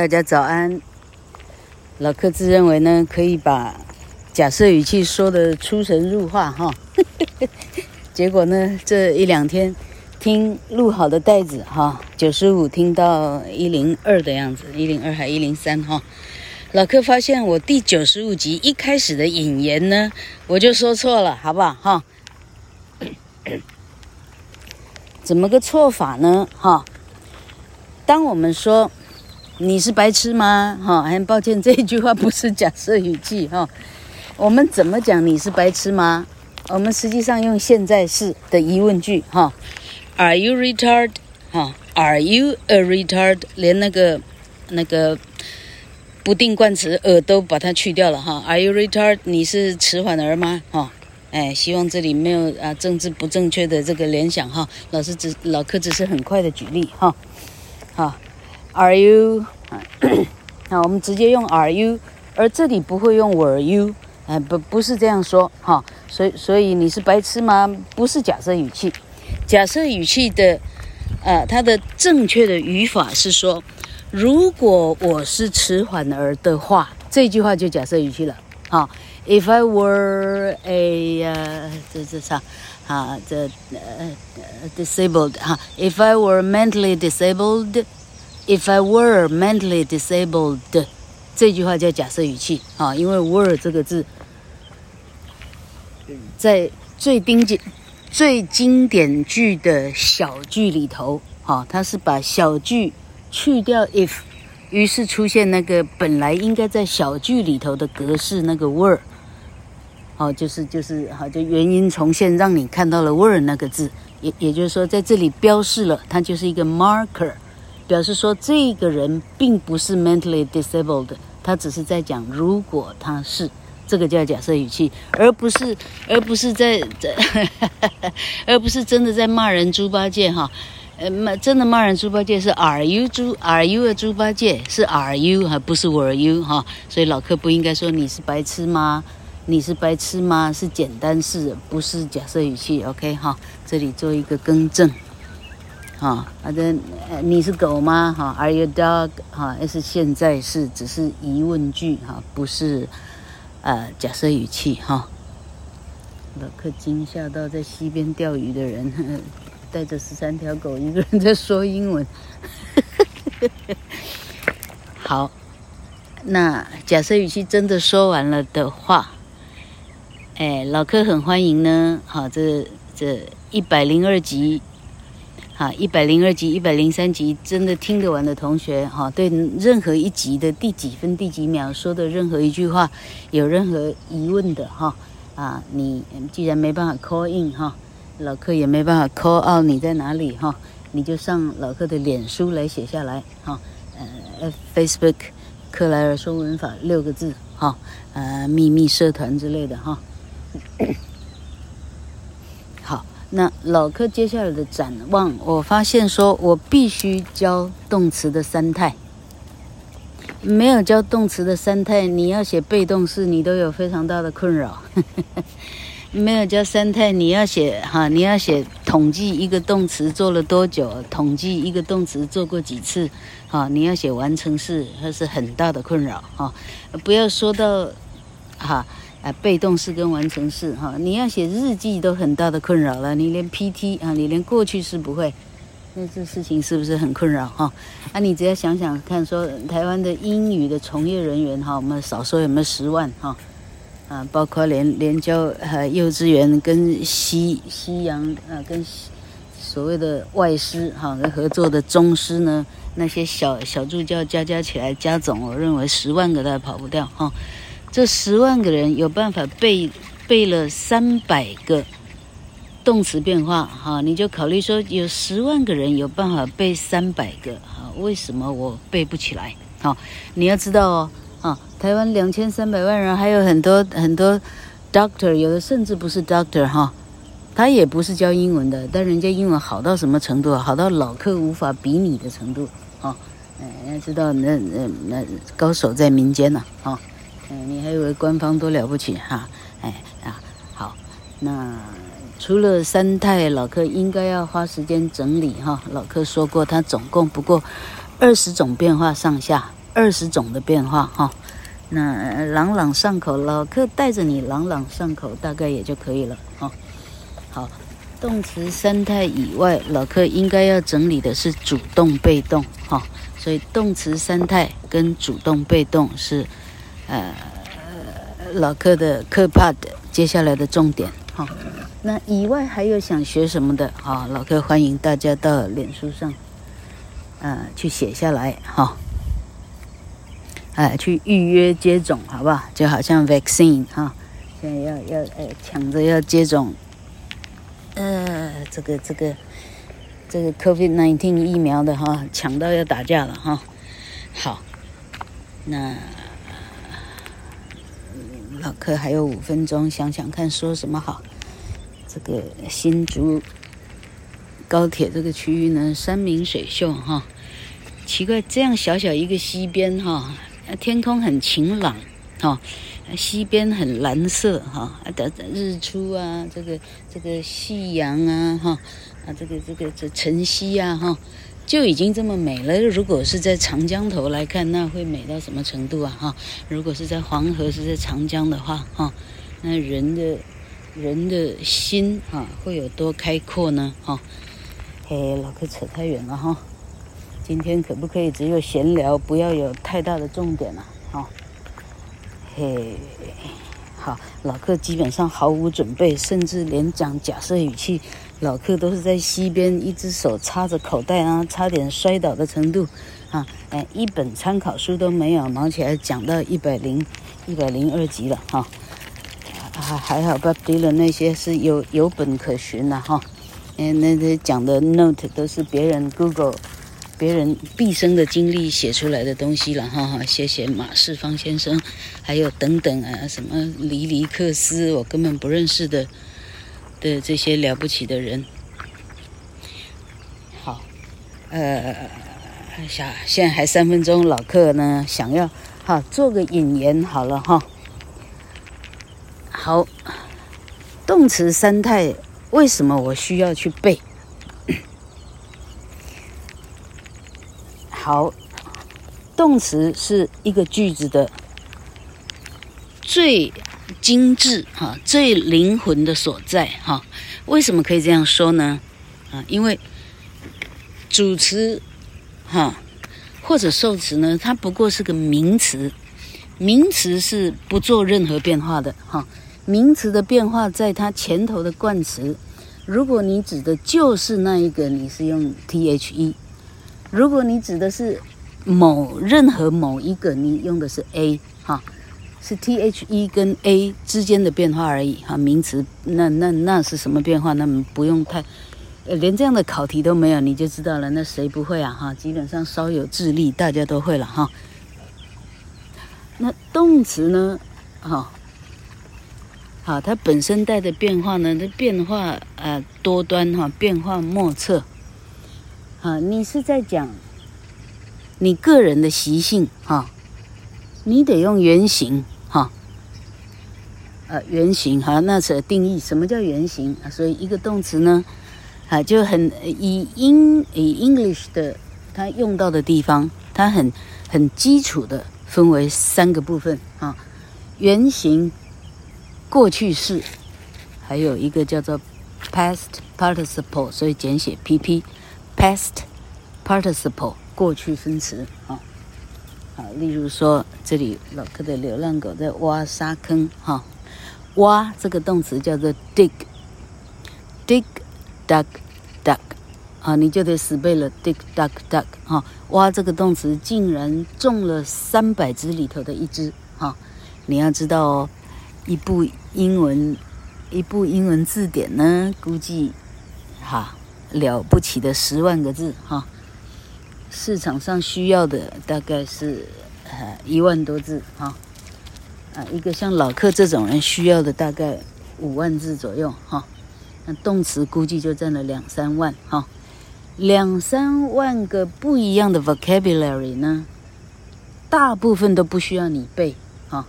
大家早安。老克自认为呢，可以把假设语气说的出神入化哈。结果呢，这一两天听录好的带子哈，九十五听到一零二的样子，一零二还一零三哈。老克发现我第九十五集一开始的引言呢，我就说错了，好不好哈？怎么个错法呢？哈，当我们说。你是白痴吗？哈，很抱歉，这一句话不是假设语气哈。我们怎么讲你是白痴吗？我们实际上用现在式的疑问句哈。Are you retard？哈，Are you a retard？连那个那个不定冠词 a 都把它去掉了哈。Are you retard？你是迟缓儿吗？哈，哎，希望这里没有啊政治不正确的这个联想哈。老师只老柯只是很快的举例哈，好。Are you？那我们直接用 Are you？而这里不会用 Were you？哎，不，不是这样说哈。所以，所以你是白痴吗？不是假设语气。假设语气的，呃，它的正确的语法是说，如果我是迟缓儿的话，这句话就假设语气了。好，If I were a 呃，这这啥？啊，这呃，disabled 哈。If I were mentally disabled。If I were mentally disabled，这句话叫假设语气啊，因为 were 这个字在最经典、最经典句的小句里头，哈，它是把小句去掉 if，于是出现那个本来应该在小句里头的格式那个 were，哦，就是就是好，就原因重现，让你看到了 were 那个字，也也就是说在这里标示了，它就是一个 marker。表示说这个人并不是 mentally disabled，他只是在讲如果他是，这个叫假设语气，而不是而不是在在，而不是真的在骂人猪八戒哈，呃骂真的骂人猪八戒是 are you 猪 are you a 猪八戒是 are you 还不是 were you 哈，所以老柯不应该说你是白痴吗？你是白痴吗？是简单式，不是假设语气，OK 哈，这里做一个更正。哈，好的，你是狗吗？哈，Are you dog？哈，是现在是只是疑问句哈，不是呃假设语气哈。老克惊吓到在溪边钓鱼的人，带着十三条狗，一个人在说英文。好，那假设语气真的说完了的话，哎，老克很欢迎呢。好，这这一百零二集。啊，一百零二集、一百零三集，真的听得完的同学，哈，对任何一集的第几分、第几秒说的任何一句话，有任何疑问的，哈，啊，你既然没办法 call in，哈，老客也没办法 call out，你在哪里，哈，你就上老客的脸书来写下来，哈，呃，Facebook 克莱尔说文法六个字，哈，呃，秘密社团之类的，哈。那老柯接下来的展望，我发现说，我必须教动词的三态。没有教动词的三态，你要写被动式，你都有非常大的困扰。没有教三态，你要写哈，你要写统计一个动词做了多久，统计一个动词做过几次，哈，你要写完成式，那是很大的困扰哈。不要说到哈。啊被动式跟完成式哈，你要写日记都很大的困扰了，你连 PT 啊，你连过去式不会，那这事情是不是很困扰哈？啊，你只要想想看，说台湾的英语的从业人员哈，我们少说有没有十万哈？啊，包括连连教呃幼稚园跟西西洋啊，跟所谓的外师哈跟合作的中师呢，那些小小助教加加起来加总，我认为十万个都还跑不掉哈。这十万个人有办法背背了三百个动词变化，哈，你就考虑说有十万个人有办法背三百个，哈，为什么我背不起来？哈，你要知道哦，啊，台湾两千三百万人，还有很多很多 doctor，有的甚至不是 doctor，哈，他也不是教英文的，但人家英文好到什么程度？好到老客无法比拟的程度，啊，哎，要知道那那那高手在民间呢，啊。嗯，你还以为官方多了不起哈？哎啊，好，那除了三态，老柯应该要花时间整理哈。老柯说过，他总共不过二十种变化上下二十种的变化哈。那朗朗上口，老客带着你朗朗上口，大概也就可以了哈。好，动词三态以外，老客应该要整理的是主动被动哈。所以动词三态跟主动被动是呃老客的课 part 接下来的重点哈。那以外还有想学什么的啊？老客欢迎大家到脸书上呃去写下来哈。哎，去预约接种，好不好？就好像 vaccine 哈，现在要要呃抢着要接种，呃，这个这个这个 COVID nineteen 疫苗的哈，抢到要打架了哈。好，那老客还有五分钟，想想看说什么好。这个新竹高铁这个区域呢，山明水秀哈。奇怪，这样小小一个溪边哈。天空很晴朗，哈、哦，西边很蓝色，哈、哦，的日出啊，这个这个夕阳啊，哈、啊，这个这个这晨曦啊，哈、就已经这么美了。如果是在长江头来看，那会美到什么程度啊，哈、如果是在黄河，是在长江的话，哈、那人的人的心啊，会有多开阔呢？哈、嘿，老客扯太远了，哈、今天可不可以只有闲聊，不要有太大的重点了？好，嘿，好，老客基本上毫无准备，甚至连讲假设语气，老客都是在溪边，一只手插着口袋啊，差点摔倒的程度。啊，哎，一本参考书都没有，忙起来讲到一百零一百零二集了哈，啊，还好吧，Bob Dylan 那些是有有本可循的哈，嗯，那些讲的 note 都是别人 Google。别人毕生的经历写出来的东西了，哈哈，谢谢马世芳先生，还有等等啊，什么黎黎克斯，我根本不认识的的这些了不起的人。好，呃，下现在还三分钟，老客呢想要哈做个引言好了哈。好，动词三态为什么我需要去背？好，动词是一个句子的最精致哈、最灵魂的所在哈。为什么可以这样说呢？啊，因为主词哈或者受词呢，它不过是个名词，名词是不做任何变化的哈。名词的变化在它前头的冠词，如果你指的就是那一个，你是用 the。如果你指的是某任何某一个，你用的是 a 哈，是 the 跟 a 之间的变化而已哈。名词那那那是什么变化？那么不用太，连这样的考题都没有，你就知道了。那谁不会啊哈？基本上稍有智力，大家都会了哈。那动词呢？哈，好，它本身带的变化呢？它变化呃多端哈，变化莫测。啊，你是在讲你个人的习性哈，你得用原型哈，呃，原型哈，那是定义什么叫原型啊？所以一个动词呢，啊，就很以英以 English 的它用到的地方，它很很基础的分为三个部分啊，原型、过去式，还有一个叫做 past participle，所以简写 PP。Past participle 过去分词啊，好，例如说这里老客的流浪狗在挖沙坑哈，挖这个动词叫做 dig，dig dug dug 啊，你就得死背了 dig dug dug 哈，挖这个动词竟然中了三百只里头的一只哈，你要知道哦，一部英文一部英文字典呢，估计哈。了不起的十万个字哈，市场上需要的大概是呃一万多字哈，啊一个像老客这种人需要的大概五万字左右哈，那动词估计就占了两三万哈，两三万个不一样的 vocabulary 呢，大部分都不需要你背哈，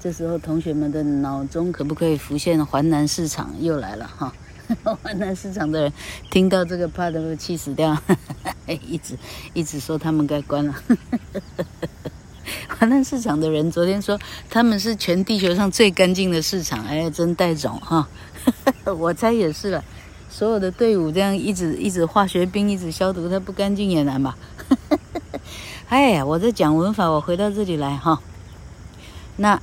这时候同学们的脑中可不可以浮现淮南市场又来了哈？华南市场的人听到这个，怕都会气死掉，一直一直说他们该关了。华南市场的人昨天说他们是全地球上最干净的市场，哎，真带种哈！我猜也是了。所有的队伍这样一直一直化学兵一直消毒，它不干净也难吧？哎呀，我在讲文法，我回到这里来哈。那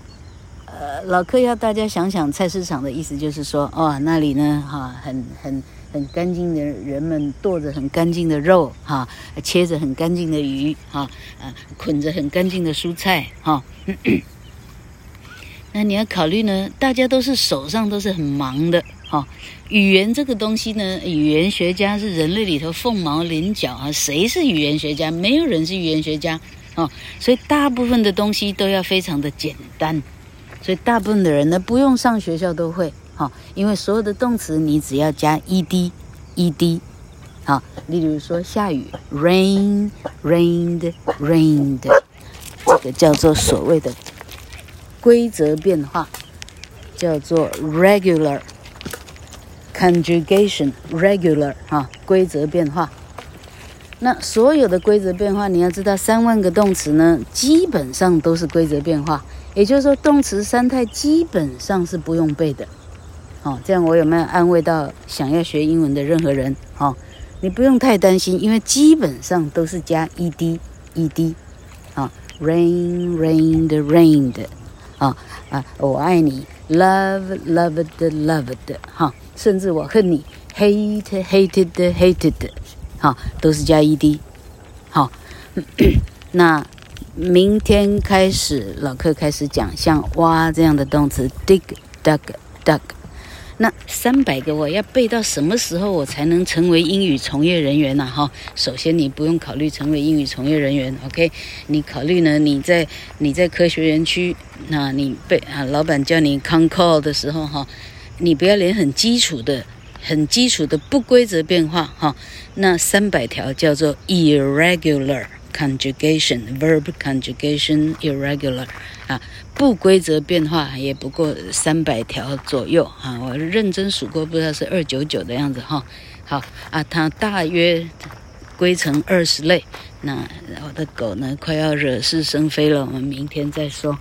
呃，老柯要大家想想菜市场的意思，就是说哦，那里呢哈，很很很干净的人们剁着很干净的肉哈，切着很干净的鱼哈，啊，捆着很干净的蔬菜哈。那你要考虑呢，大家都是手上都是很忙的。哈，语言这个东西呢，语言学家是人类里头凤毛麟角啊。谁是语言学家？没有人是语言学家哦。所以大部分的东西都要非常的简单。所以大部分的人呢，不用上学校都会哈，因为所有的动词你只要加 ed，ed。好，例如说下雨，rain，rained，rained，这个叫做所谓的规则变化，叫做 regular。Conjugation regular 哈，规则变化。那所有的规则变化，你要知道，三万个动词呢，基本上都是规则变化。也就是说，动词三态基本上是不用背的。哦，这样我有没有安慰到想要学英文的任何人？哦，你不用太担心，因为基本上都是加 ed，ed。啊，rain rained rained。啊啊，我爱你，love loved loved。哈。甚至我恨你，hate hated hated，哈，都是加 ed，好，那明天开始老客开始讲像挖这样的动词，dig dug dug，那三百个我要背到什么时候我才能成为英语从业人员呢？哈，首先你不用考虑成为英语从业人员，OK？你考虑呢？你在你在科学园区，那你背啊，老板叫你 concall 的时候，哈。你不要连很基础的、很基础的不规则变化哈，那三百条叫做 irregular conjugation，verb conjugation irregular 啊，不规则变化也不过三百条左右啊，我认真数过，不知道是二九九的样子哈。好啊，它大约归成二十类。那我的狗呢，快要惹是生非了，我们明天再说。